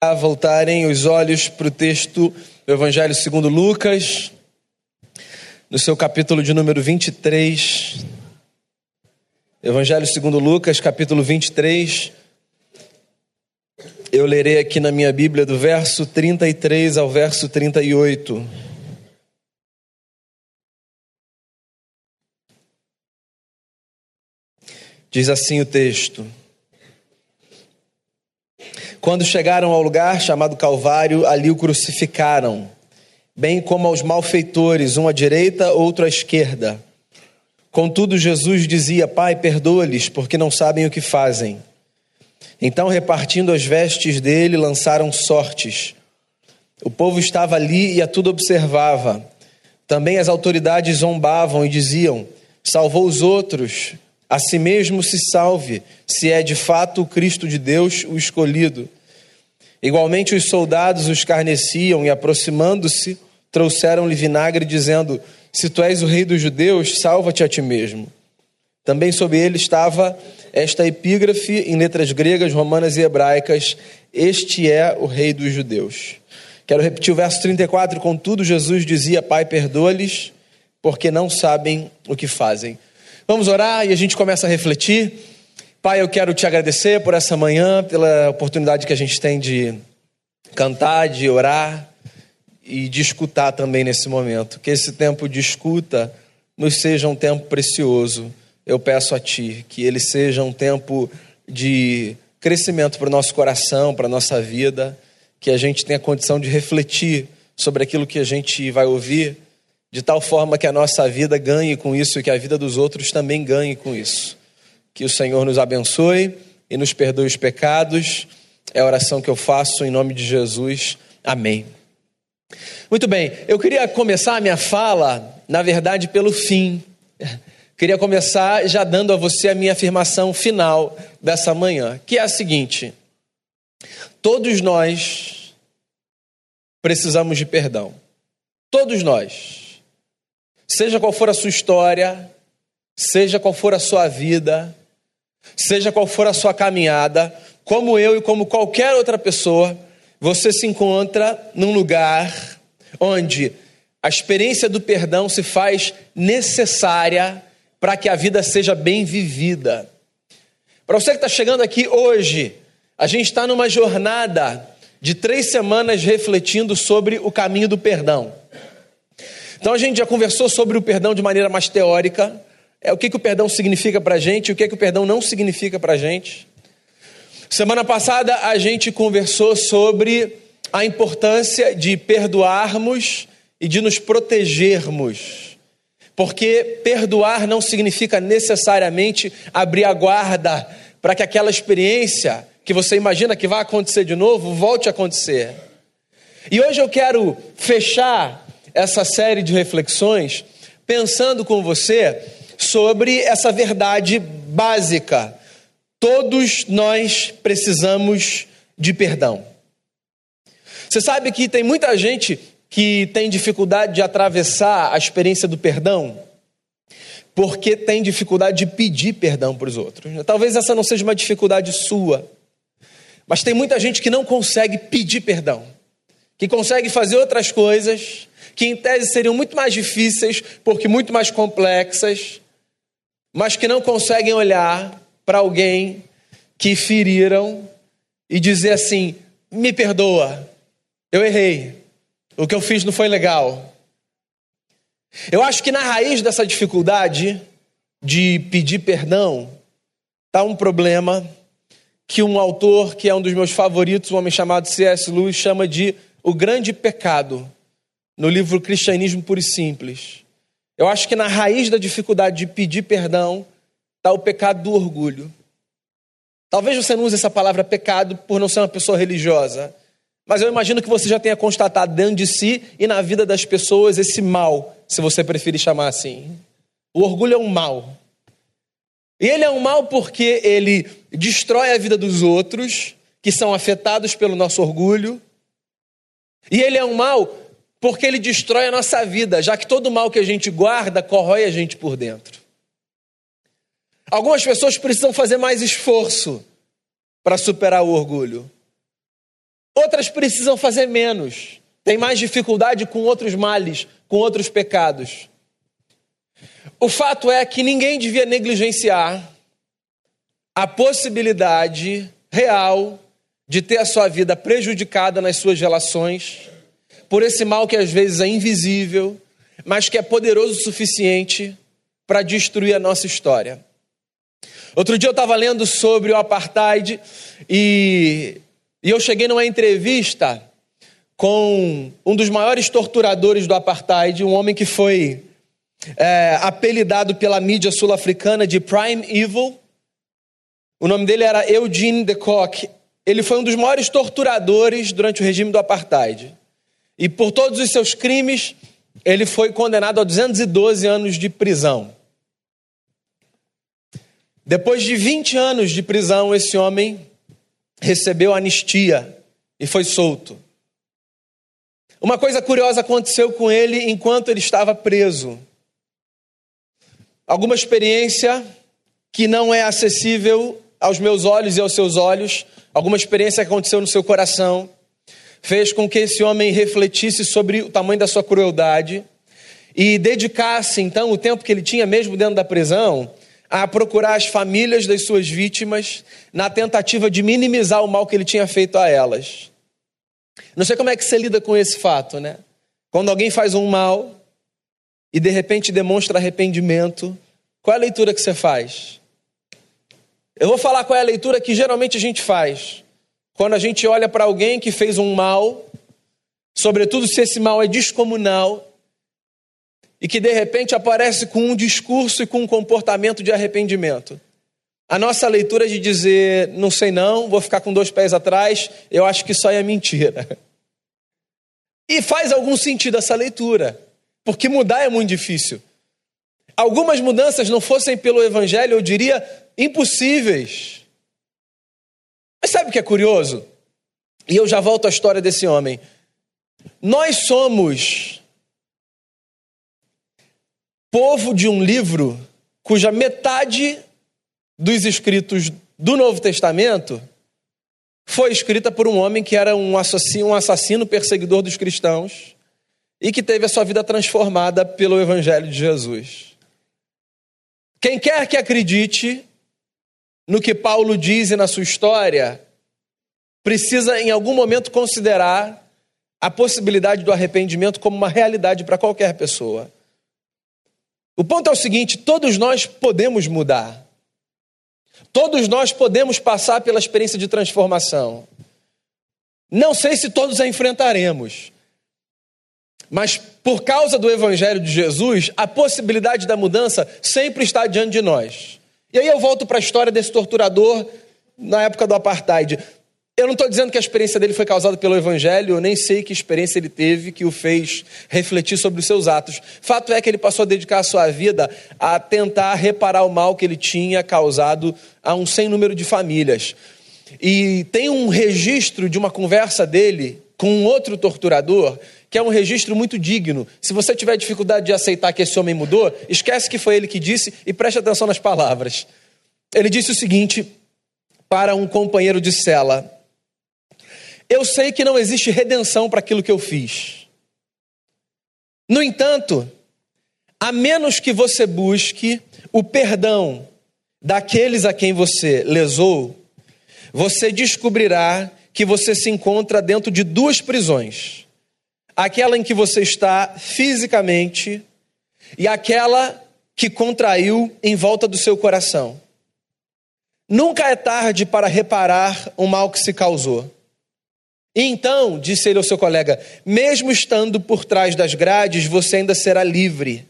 a voltarem os olhos para o texto do Evangelho segundo Lucas, no seu capítulo de número 23. Evangelho segundo Lucas, capítulo 23. Eu lerei aqui na minha Bíblia do verso 33 ao verso 38. Diz assim o texto: quando chegaram ao lugar chamado Calvário, ali o crucificaram, bem como aos malfeitores, um à direita, outro à esquerda. Contudo, Jesus dizia: Pai, perdoa-lhes, porque não sabem o que fazem. Então, repartindo as vestes dele, lançaram sortes. O povo estava ali e a tudo observava. Também as autoridades zombavam e diziam: Salvou os outros, a si mesmo se salve, se é de fato o Cristo de Deus, o escolhido. Igualmente os soldados os carneciam e, aproximando-se, trouxeram-lhe vinagre, dizendo: Se tu és o rei dos judeus, salva-te a ti mesmo. Também sobre ele estava esta epígrafe em letras gregas, romanas e hebraicas: Este é o rei dos judeus. Quero repetir o verso 34. Contudo, Jesus dizia: Pai, perdoa-lhes, porque não sabem o que fazem. Vamos orar e a gente começa a refletir. Pai, eu quero te agradecer por essa manhã, pela oportunidade que a gente tem de cantar, de orar e de escutar também nesse momento. Que esse tempo de escuta nos seja um tempo precioso. Eu peço a Ti que ele seja um tempo de crescimento para o nosso coração, para a nossa vida, que a gente tenha condição de refletir sobre aquilo que a gente vai ouvir de tal forma que a nossa vida ganhe com isso e que a vida dos outros também ganhe com isso. Que o Senhor nos abençoe e nos perdoe os pecados. É a oração que eu faço em nome de Jesus. Amém. Muito bem, eu queria começar a minha fala, na verdade, pelo fim. Queria começar já dando a você a minha afirmação final dessa manhã, que é a seguinte: todos nós precisamos de perdão. Todos nós. Seja qual for a sua história, seja qual for a sua vida, seja qual for a sua caminhada, como eu e como qualquer outra pessoa, você se encontra num lugar onde a experiência do perdão se faz necessária para que a vida seja bem vivida. Para você que está chegando aqui hoje, a gente está numa jornada de três semanas refletindo sobre o caminho do perdão. Então a gente já conversou sobre o perdão de maneira mais teórica, é o que, que o perdão significa para a gente, o que, que o perdão não significa para a gente. Semana passada a gente conversou sobre a importância de perdoarmos e de nos protegermos. Porque perdoar não significa necessariamente abrir a guarda para que aquela experiência que você imagina que vai acontecer de novo volte a acontecer. E hoje eu quero fechar essa série de reflexões pensando com você sobre essa verdade básica. Todos nós precisamos de perdão. Você sabe que tem muita gente que tem dificuldade de atravessar a experiência do perdão porque tem dificuldade de pedir perdão para os outros. Talvez essa não seja uma dificuldade sua, mas tem muita gente que não consegue pedir perdão, que consegue fazer outras coisas, que em tese seriam muito mais difíceis, porque muito mais complexas, mas que não conseguem olhar para alguém que feriram e dizer assim: me perdoa, eu errei, o que eu fiz não foi legal. Eu acho que na raiz dessa dificuldade de pedir perdão está um problema que um autor que é um dos meus favoritos, um homem chamado C.S. Lewis, chama de o grande pecado no livro Cristianismo Puro e Simples. Eu acho que na raiz da dificuldade de pedir perdão está o pecado do orgulho. Talvez você não use essa palavra pecado por não ser uma pessoa religiosa, mas eu imagino que você já tenha constatado dentro de si e na vida das pessoas esse mal, se você preferir chamar assim. O orgulho é um mal. E ele é um mal porque ele destrói a vida dos outros que são afetados pelo nosso orgulho. E ele é um mal porque ele destrói a nossa vida, já que todo mal que a gente guarda corrói a gente por dentro. Algumas pessoas precisam fazer mais esforço para superar o orgulho. Outras precisam fazer menos, têm mais dificuldade com outros males, com outros pecados. O fato é que ninguém devia negligenciar a possibilidade real de ter a sua vida prejudicada nas suas relações por esse mal que às vezes é invisível, mas que é poderoso o suficiente para destruir a nossa história. Outro dia eu estava lendo sobre o apartheid e, e eu cheguei numa entrevista com um dos maiores torturadores do apartheid, um homem que foi é, apelidado pela mídia sul-africana de Prime Evil. O nome dele era Eugene de Kock. Ele foi um dos maiores torturadores durante o regime do apartheid. E por todos os seus crimes, ele foi condenado a 212 anos de prisão. Depois de 20 anos de prisão, esse homem recebeu anistia e foi solto. Uma coisa curiosa aconteceu com ele enquanto ele estava preso. Alguma experiência que não é acessível aos meus olhos e aos seus olhos, alguma experiência que aconteceu no seu coração, fez com que esse homem refletisse sobre o tamanho da sua crueldade e dedicasse então o tempo que ele tinha mesmo dentro da prisão a procurar as famílias das suas vítimas na tentativa de minimizar o mal que ele tinha feito a elas. Não sei como é que você lida com esse fato, né? Quando alguém faz um mal e de repente demonstra arrependimento, qual é a leitura que você faz? Eu vou falar qual é a leitura que geralmente a gente faz. Quando a gente olha para alguém que fez um mal, sobretudo se esse mal é descomunal, e que de repente aparece com um discurso e com um comportamento de arrependimento. A nossa leitura é de dizer, não sei não, vou ficar com dois pés atrás, eu acho que isso aí é mentira. E faz algum sentido essa leitura, porque mudar é muito difícil. Algumas mudanças não fossem pelo evangelho, eu diria impossíveis. Mas sabe o que é curioso? E eu já volto à história desse homem. Nós somos povo de um livro cuja metade dos escritos do Novo Testamento foi escrita por um homem que era um assassino, um assassino perseguidor dos cristãos e que teve a sua vida transformada pelo Evangelho de Jesus. Quem quer que acredite no que Paulo diz e na sua história, precisa em algum momento considerar a possibilidade do arrependimento como uma realidade para qualquer pessoa. O ponto é o seguinte: todos nós podemos mudar. Todos nós podemos passar pela experiência de transformação. Não sei se todos a enfrentaremos, mas por causa do Evangelho de Jesus, a possibilidade da mudança sempre está diante de nós. E aí eu volto para a história desse torturador na época do apartheid. Eu não estou dizendo que a experiência dele foi causada pelo Evangelho, eu nem sei que experiência ele teve que o fez refletir sobre os seus atos. Fato é que ele passou a dedicar a sua vida a tentar reparar o mal que ele tinha causado a um sem número de famílias. E tem um registro de uma conversa dele com um outro torturador, que é um registro muito digno. Se você tiver dificuldade de aceitar que esse homem mudou, esquece que foi ele que disse e preste atenção nas palavras. Ele disse o seguinte para um companheiro de cela: eu sei que não existe redenção para aquilo que eu fiz. No entanto, a menos que você busque o perdão daqueles a quem você lesou, você descobrirá que você se encontra dentro de duas prisões: aquela em que você está fisicamente e aquela que contraiu em volta do seu coração. Nunca é tarde para reparar o mal que se causou. Então, disse ele ao seu colega, mesmo estando por trás das grades, você ainda será livre.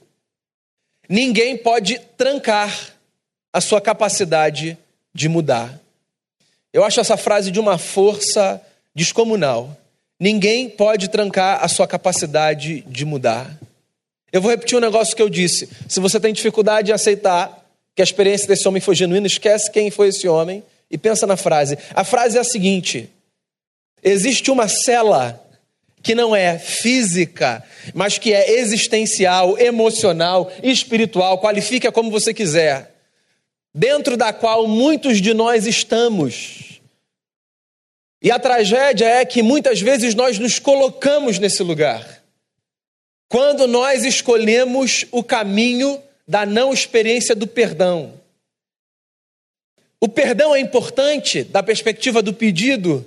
Ninguém pode trancar a sua capacidade de mudar. Eu acho essa frase de uma força descomunal. Ninguém pode trancar a sua capacidade de mudar. Eu vou repetir um negócio que eu disse. Se você tem dificuldade em aceitar que a experiência desse homem foi genuína, esquece quem foi esse homem e pensa na frase. A frase é a seguinte: Existe uma cela que não é física, mas que é existencial, emocional, espiritual, qualifica como você quiser, dentro da qual muitos de nós estamos. E a tragédia é que muitas vezes nós nos colocamos nesse lugar. Quando nós escolhemos o caminho da não experiência do perdão. O perdão é importante da perspectiva do pedido,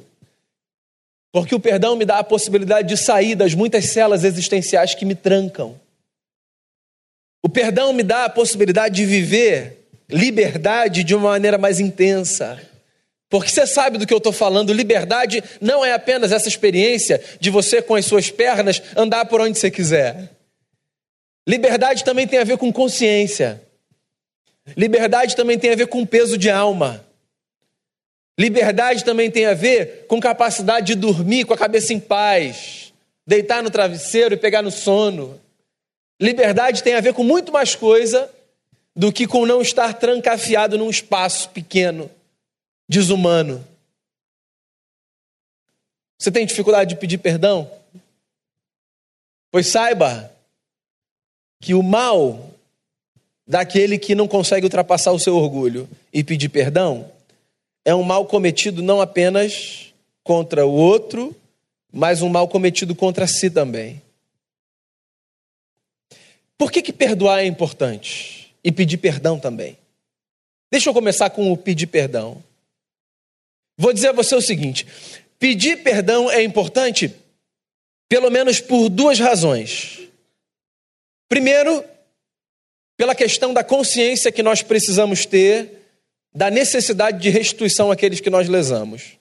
porque o perdão me dá a possibilidade de sair das muitas celas existenciais que me trancam. O perdão me dá a possibilidade de viver liberdade de uma maneira mais intensa. Porque você sabe do que eu estou falando, liberdade não é apenas essa experiência de você com as suas pernas andar por onde você quiser. Liberdade também tem a ver com consciência. Liberdade também tem a ver com peso de alma. Liberdade também tem a ver com capacidade de dormir com a cabeça em paz, deitar no travesseiro e pegar no sono. Liberdade tem a ver com muito mais coisa do que com não estar trancafiado num espaço pequeno, desumano. Você tem dificuldade de pedir perdão? Pois saiba que o mal daquele que não consegue ultrapassar o seu orgulho e pedir perdão é um mal cometido não apenas contra o outro, mas um mal cometido contra si também. Por que, que perdoar é importante? e pedir perdão também. Deixa eu começar com o pedir perdão. Vou dizer a você o seguinte: pedir perdão é importante pelo menos por duas razões. Primeiro, pela questão da consciência que nós precisamos ter da necessidade de restituição àqueles que nós lesamos.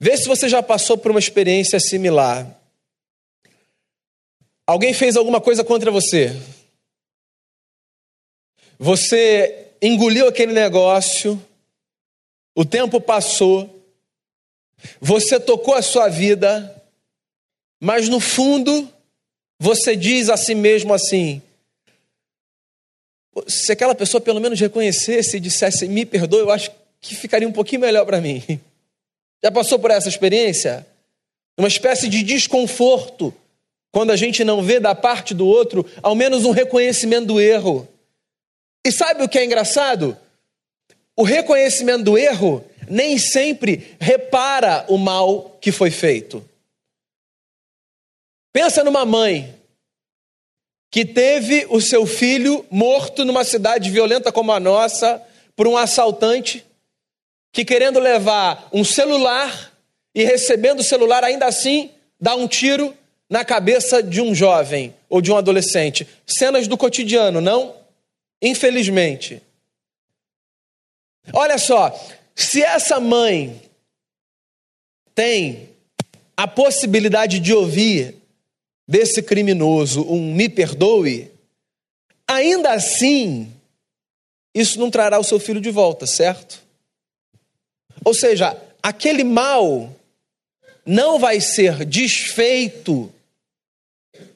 Vê se você já passou por uma experiência similar. Alguém fez alguma coisa contra você, você engoliu aquele negócio, o tempo passou, você tocou a sua vida, mas no fundo você diz a si mesmo assim: se aquela pessoa pelo menos reconhecesse e dissesse me perdoe, eu acho que ficaria um pouquinho melhor para mim. Já passou por essa experiência? Uma espécie de desconforto quando a gente não vê da parte do outro ao menos um reconhecimento do erro. E sabe o que é engraçado? O reconhecimento do erro nem sempre repara o mal que foi feito. Pensa numa mãe que teve o seu filho morto numa cidade violenta como a nossa por um assaltante que, querendo levar um celular e recebendo o celular, ainda assim dá um tiro na cabeça de um jovem ou de um adolescente. Cenas do cotidiano, não? Infelizmente. Olha só, se essa mãe tem a possibilidade de ouvir desse criminoso um me perdoe, ainda assim, isso não trará o seu filho de volta, certo? Ou seja, aquele mal não vai ser desfeito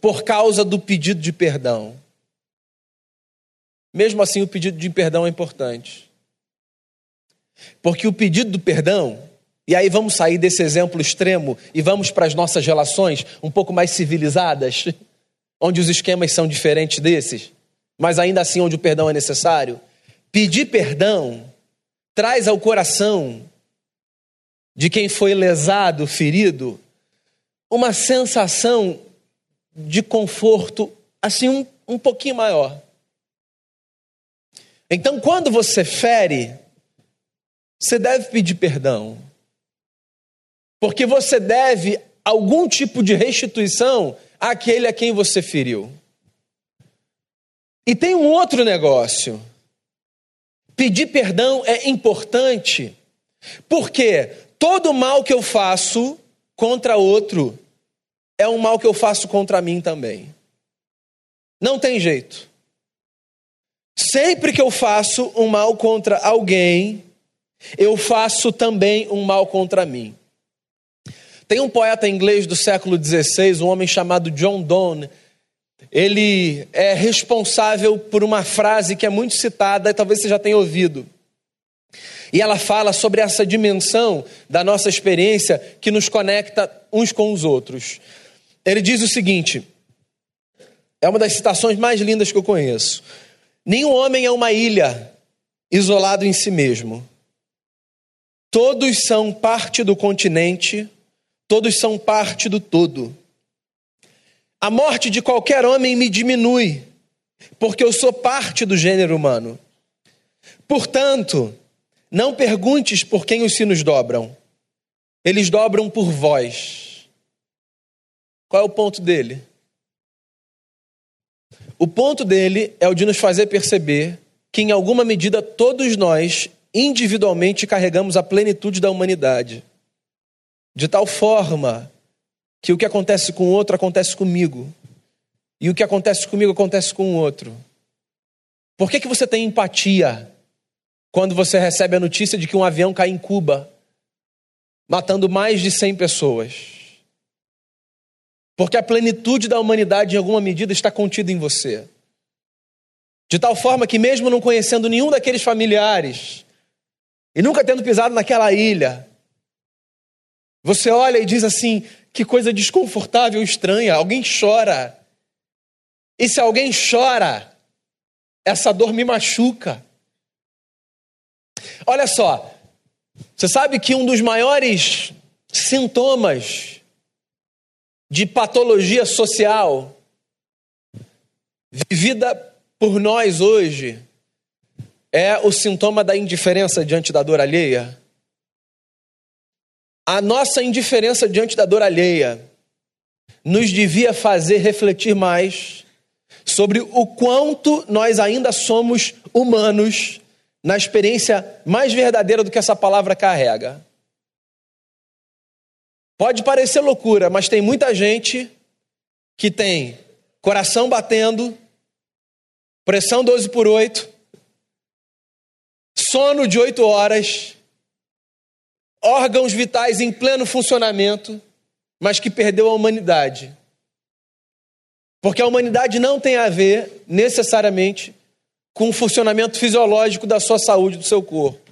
por causa do pedido de perdão. Mesmo assim, o pedido de perdão é importante. Porque o pedido do perdão, e aí vamos sair desse exemplo extremo e vamos para as nossas relações um pouco mais civilizadas, onde os esquemas são diferentes desses, mas ainda assim onde o perdão é necessário. Pedir perdão traz ao coração de quem foi lesado, ferido, uma sensação de conforto assim um, um pouquinho maior. Então, quando você fere, você deve pedir perdão. Porque você deve algum tipo de restituição àquele a quem você feriu. E tem um outro negócio. Pedir perdão é importante, porque todo mal que eu faço contra outro é um mal que eu faço contra mim também. Não tem jeito. Sempre que eu faço um mal contra alguém, eu faço também um mal contra mim. Tem um poeta inglês do século XVI, um homem chamado John Donne. Ele é responsável por uma frase que é muito citada, e talvez você já tenha ouvido. E ela fala sobre essa dimensão da nossa experiência que nos conecta uns com os outros. Ele diz o seguinte: é uma das citações mais lindas que eu conheço. Nenhum homem é uma ilha isolado em si mesmo. Todos são parte do continente, todos são parte do todo. A morte de qualquer homem me diminui, porque eu sou parte do gênero humano. Portanto, não perguntes por quem os sinos dobram, eles dobram por vós. Qual é o ponto dele? O ponto dele é o de nos fazer perceber que, em alguma medida, todos nós, individualmente, carregamos a plenitude da humanidade. De tal forma que o que acontece com o outro acontece comigo. E o que acontece comigo acontece com o outro. Por que, que você tem empatia quando você recebe a notícia de que um avião cai em Cuba, matando mais de 100 pessoas? Porque a plenitude da humanidade, em alguma medida, está contida em você. De tal forma que, mesmo não conhecendo nenhum daqueles familiares, e nunca tendo pisado naquela ilha, você olha e diz assim: que coisa desconfortável, estranha, alguém chora. E se alguém chora, essa dor me machuca. Olha só, você sabe que um dos maiores sintomas de patologia social vivida por nós hoje é o sintoma da indiferença diante da dor alheia? A nossa indiferença diante da dor alheia nos devia fazer refletir mais sobre o quanto nós ainda somos humanos na experiência mais verdadeira do que essa palavra carrega. Pode parecer loucura, mas tem muita gente que tem coração batendo, pressão 12 por 8, sono de 8 horas, órgãos vitais em pleno funcionamento, mas que perdeu a humanidade. Porque a humanidade não tem a ver necessariamente com o funcionamento fisiológico da sua saúde, do seu corpo.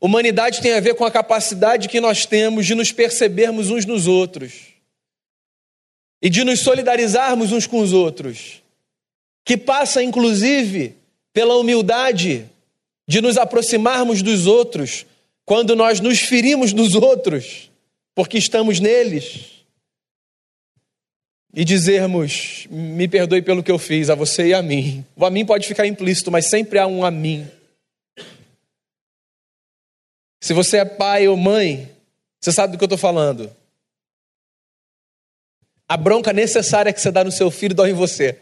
Humanidade tem a ver com a capacidade que nós temos de nos percebermos uns nos outros e de nos solidarizarmos uns com os outros, que passa inclusive pela humildade de nos aproximarmos dos outros quando nós nos ferimos dos outros, porque estamos neles, e dizermos: me perdoe pelo que eu fiz a você e a mim. O a mim pode ficar implícito, mas sempre há um a mim. Se você é pai ou mãe, você sabe do que eu estou falando. A bronca necessária que você dá no seu filho dói em você.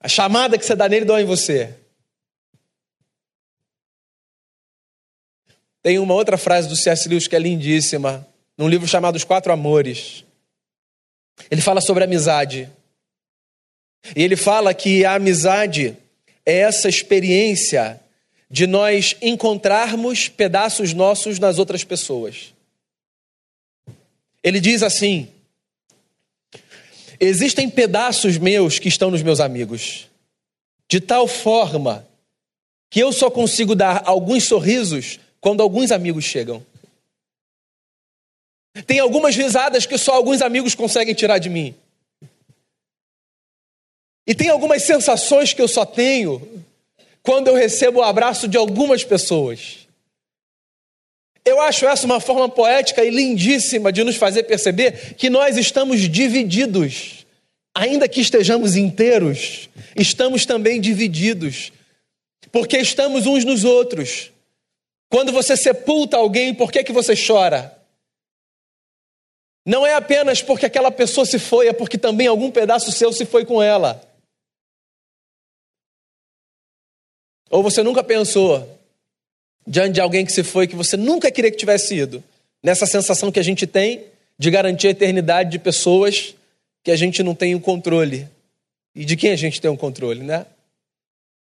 A chamada que você dá nele dói em você. Tem uma outra frase do C.S. Lewis que é lindíssima, num livro chamado Os Quatro Amores. Ele fala sobre amizade. E ele fala que a amizade é essa experiência de nós encontrarmos pedaços nossos nas outras pessoas. Ele diz assim: existem pedaços meus que estão nos meus amigos, de tal forma que eu só consigo dar alguns sorrisos quando alguns amigos chegam. Tem algumas risadas que só alguns amigos conseguem tirar de mim. E tem algumas sensações que eu só tenho quando eu recebo o abraço de algumas pessoas. Eu acho essa uma forma poética e lindíssima de nos fazer perceber que nós estamos divididos. Ainda que estejamos inteiros, estamos também divididos, porque estamos uns nos outros. Quando você sepulta alguém, por que, que você chora? Não é apenas porque aquela pessoa se foi, é porque também algum pedaço seu se foi com ela. Ou você nunca pensou diante de alguém que se foi que você nunca queria que tivesse ido? Nessa sensação que a gente tem de garantir a eternidade de pessoas que a gente não tem o controle. E de quem a gente tem o controle, né?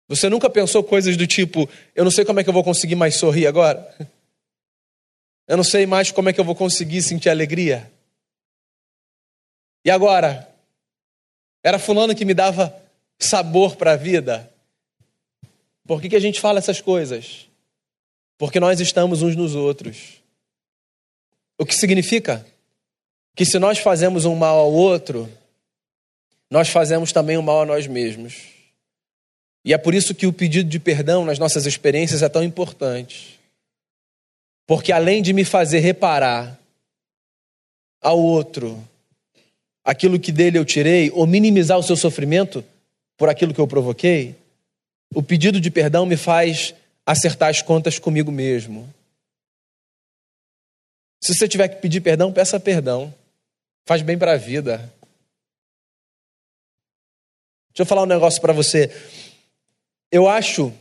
Você nunca pensou coisas do tipo: eu não sei como é que eu vou conseguir mais sorrir agora? Eu não sei mais como é que eu vou conseguir sentir alegria? E agora? Era Fulano que me dava sabor para a vida? Por que, que a gente fala essas coisas? Porque nós estamos uns nos outros. O que significa que se nós fazemos um mal ao outro, nós fazemos também um mal a nós mesmos. E é por isso que o pedido de perdão nas nossas experiências é tão importante. Porque além de me fazer reparar ao outro aquilo que dele eu tirei, ou minimizar o seu sofrimento por aquilo que eu provoquei, o pedido de perdão me faz acertar as contas comigo mesmo. Se você tiver que pedir perdão, peça perdão. Faz bem para a vida. Deixa eu falar um negócio para você. Eu acho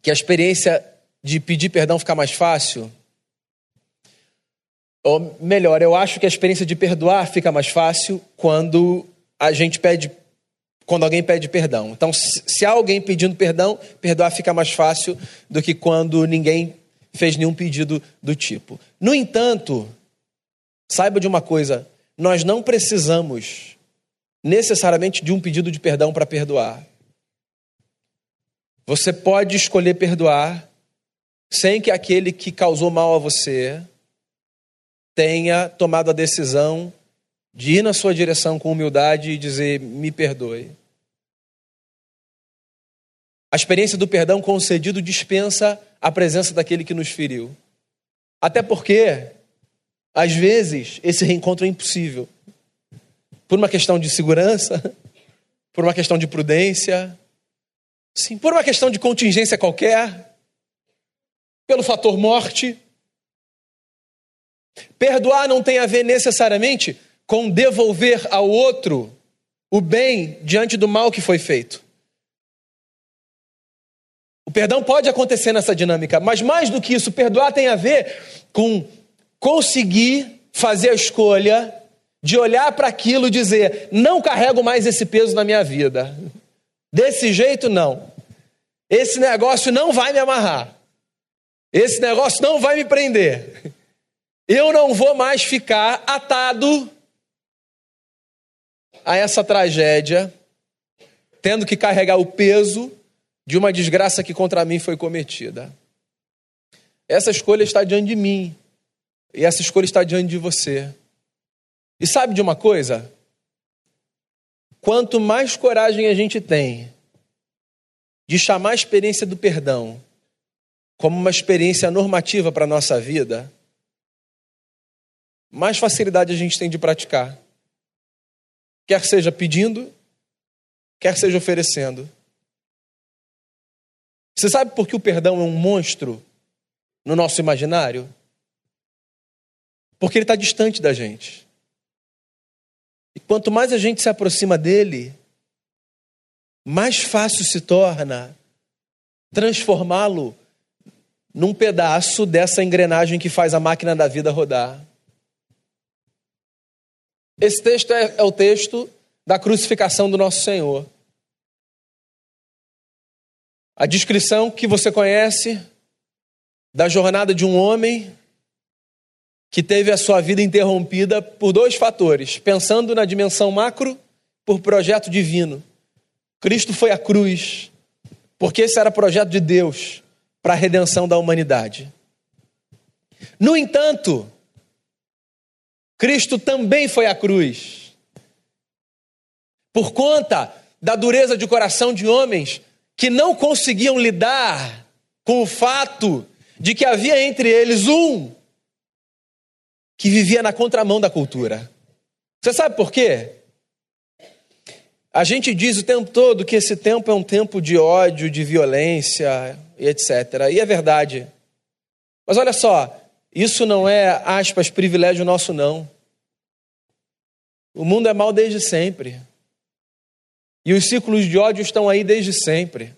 que a experiência de pedir perdão fica mais fácil. Ou melhor, eu acho que a experiência de perdoar fica mais fácil quando a gente pede quando alguém pede perdão. Então, se há alguém pedindo perdão, perdoar fica mais fácil do que quando ninguém fez nenhum pedido do tipo. No entanto, saiba de uma coisa: nós não precisamos necessariamente de um pedido de perdão para perdoar. Você pode escolher perdoar sem que aquele que causou mal a você tenha tomado a decisão de ir na sua direção com humildade e dizer: me perdoe. A experiência do perdão concedido dispensa a presença daquele que nos feriu. Até porque, às vezes, esse reencontro é impossível. Por uma questão de segurança, por uma questão de prudência, sim, por uma questão de contingência qualquer, pelo fator morte. Perdoar não tem a ver necessariamente com devolver ao outro o bem diante do mal que foi feito. O perdão pode acontecer nessa dinâmica, mas mais do que isso, perdoar tem a ver com conseguir fazer a escolha de olhar para aquilo e dizer: não carrego mais esse peso na minha vida. Desse jeito, não. Esse negócio não vai me amarrar. Esse negócio não vai me prender. Eu não vou mais ficar atado a essa tragédia, tendo que carregar o peso de uma desgraça que contra mim foi cometida. Essa escolha está diante de mim. E essa escolha está diante de você. E sabe de uma coisa? Quanto mais coragem a gente tem de chamar a experiência do perdão como uma experiência normativa para a nossa vida, mais facilidade a gente tem de praticar. Quer seja pedindo, quer seja oferecendo. Você sabe por que o perdão é um monstro no nosso imaginário? Porque ele está distante da gente. E quanto mais a gente se aproxima dele, mais fácil se torna transformá-lo num pedaço dessa engrenagem que faz a máquina da vida rodar. Esse texto é, é o texto da crucificação do nosso Senhor. A descrição que você conhece da jornada de um homem que teve a sua vida interrompida por dois fatores. Pensando na dimensão macro, por projeto divino. Cristo foi à cruz, porque esse era projeto de Deus para a redenção da humanidade. No entanto, Cristo também foi à cruz. Por conta da dureza de coração de homens que não conseguiam lidar com o fato de que havia entre eles um que vivia na contramão da cultura. Você sabe por quê? A gente diz o tempo todo que esse tempo é um tempo de ódio, de violência e etc. E é verdade. Mas olha só, isso não é, aspas, privilégio nosso, não. O mundo é mal desde sempre. E os ciclos de ódio estão aí desde sempre.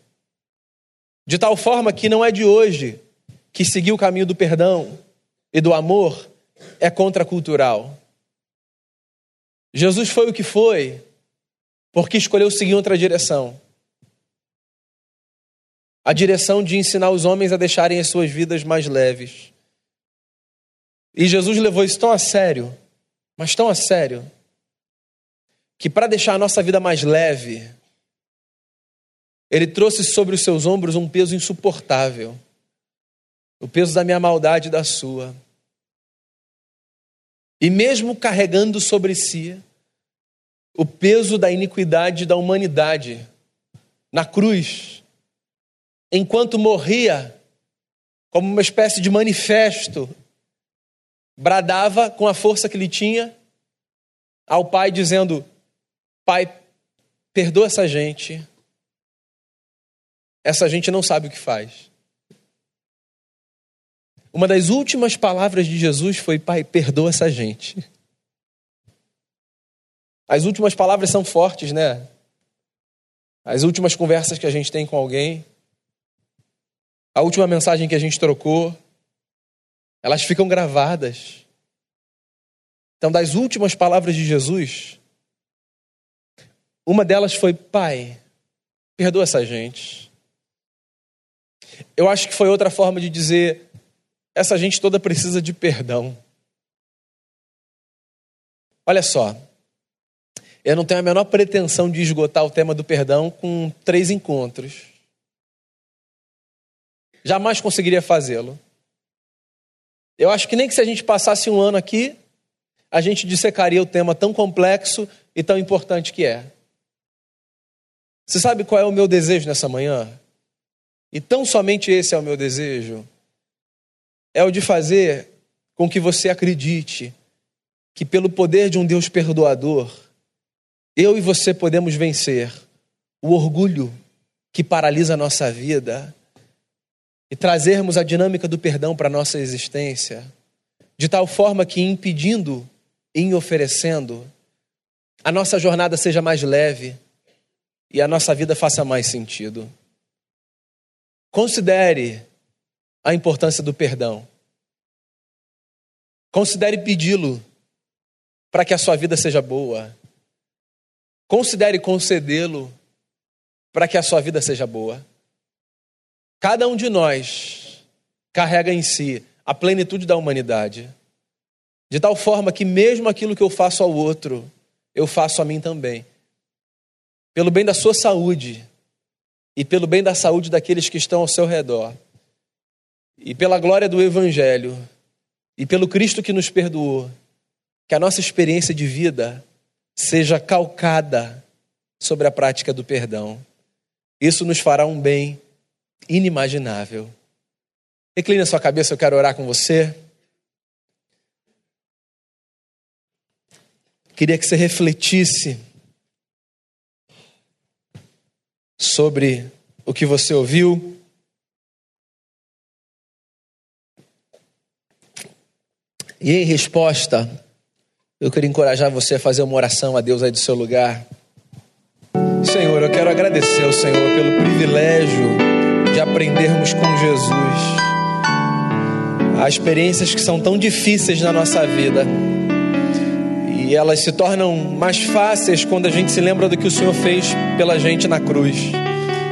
De tal forma que não é de hoje que seguir o caminho do perdão e do amor é contracultural. Jesus foi o que foi porque escolheu seguir outra direção. A direção de ensinar os homens a deixarem as suas vidas mais leves. E Jesus levou isso tão a sério, mas tão a sério, que para deixar a nossa vida mais leve, ele trouxe sobre os seus ombros um peso insuportável o peso da minha maldade e da sua. E mesmo carregando sobre si o peso da iniquidade da humanidade, na cruz, enquanto morria, como uma espécie de manifesto, bradava com a força que ele tinha ao Pai, dizendo: Pai, perdoa essa gente. Essa gente não sabe o que faz. Uma das últimas palavras de Jesus foi: Pai, perdoa essa gente. As últimas palavras são fortes, né? As últimas conversas que a gente tem com alguém, a última mensagem que a gente trocou, elas ficam gravadas. Então, das últimas palavras de Jesus, uma delas foi: Pai, perdoa essa gente. Eu acho que foi outra forma de dizer: essa gente toda precisa de perdão. Olha só, eu não tenho a menor pretensão de esgotar o tema do perdão com três encontros. Jamais conseguiria fazê-lo. Eu acho que nem que se a gente passasse um ano aqui, a gente dissecaria o tema tão complexo e tão importante que é. Você sabe qual é o meu desejo nessa manhã? E tão somente esse é o meu desejo. É o de fazer com que você acredite que, pelo poder de um Deus perdoador, eu e você podemos vencer o orgulho que paralisa a nossa vida e trazermos a dinâmica do perdão para a nossa existência, de tal forma que, impedindo em oferecendo, a nossa jornada seja mais leve e a nossa vida faça mais sentido. Considere a importância do perdão. Considere pedi-lo para que a sua vida seja boa. Considere concedê-lo para que a sua vida seja boa. Cada um de nós carrega em si a plenitude da humanidade, de tal forma que, mesmo aquilo que eu faço ao outro, eu faço a mim também. Pelo bem da sua saúde e pelo bem da saúde daqueles que estão ao seu redor, e pela glória do Evangelho, e pelo Cristo que nos perdoou, que a nossa experiência de vida seja calcada sobre a prática do perdão. Isso nos fará um bem inimaginável. Recline a sua cabeça, eu quero orar com você. Queria que você refletisse sobre o que você ouviu. E em resposta, eu queria encorajar você a fazer uma oração a Deus aí do seu lugar. Senhor, eu quero agradecer ao Senhor pelo privilégio de aprendermos com Jesus. Há experiências que são tão difíceis na nossa vida e elas se tornam mais fáceis quando a gente se lembra do que o Senhor fez pela gente na cruz.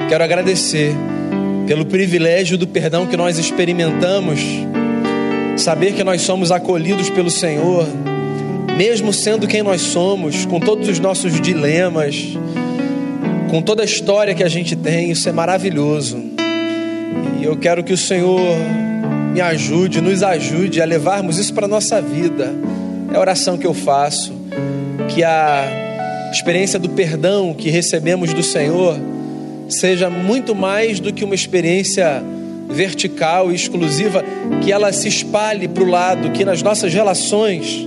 Quero agradecer pelo privilégio do perdão que nós experimentamos, saber que nós somos acolhidos pelo Senhor mesmo sendo quem nós somos, com todos os nossos dilemas, com toda a história que a gente tem, isso é maravilhoso. E eu quero que o Senhor me ajude, nos ajude a levarmos isso para a nossa vida. É a oração que eu faço, que a experiência do perdão que recebemos do Senhor seja muito mais do que uma experiência vertical e exclusiva, que ela se espalhe para o lado, que nas nossas relações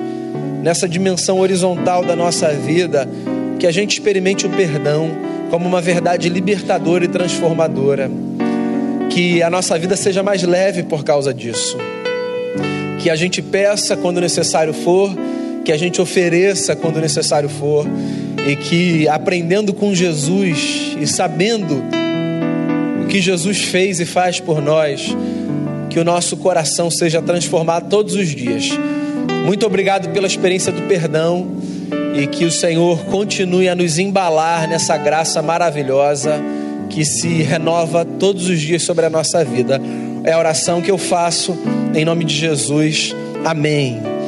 nessa dimensão horizontal da nossa vida, que a gente experimente o perdão como uma verdade libertadora e transformadora. Que a nossa vida seja mais leve por causa disso. Que a gente peça quando necessário for, que a gente ofereça quando necessário for, e que aprendendo com Jesus e sabendo o que Jesus fez e faz por nós, que o nosso coração seja transformado todos os dias muito obrigado pela experiência do perdão e que o Senhor continue a nos embalar nessa graça maravilhosa que se renova todos os dias sobre a nossa vida. É a oração que eu faço em nome de Jesus. Amém.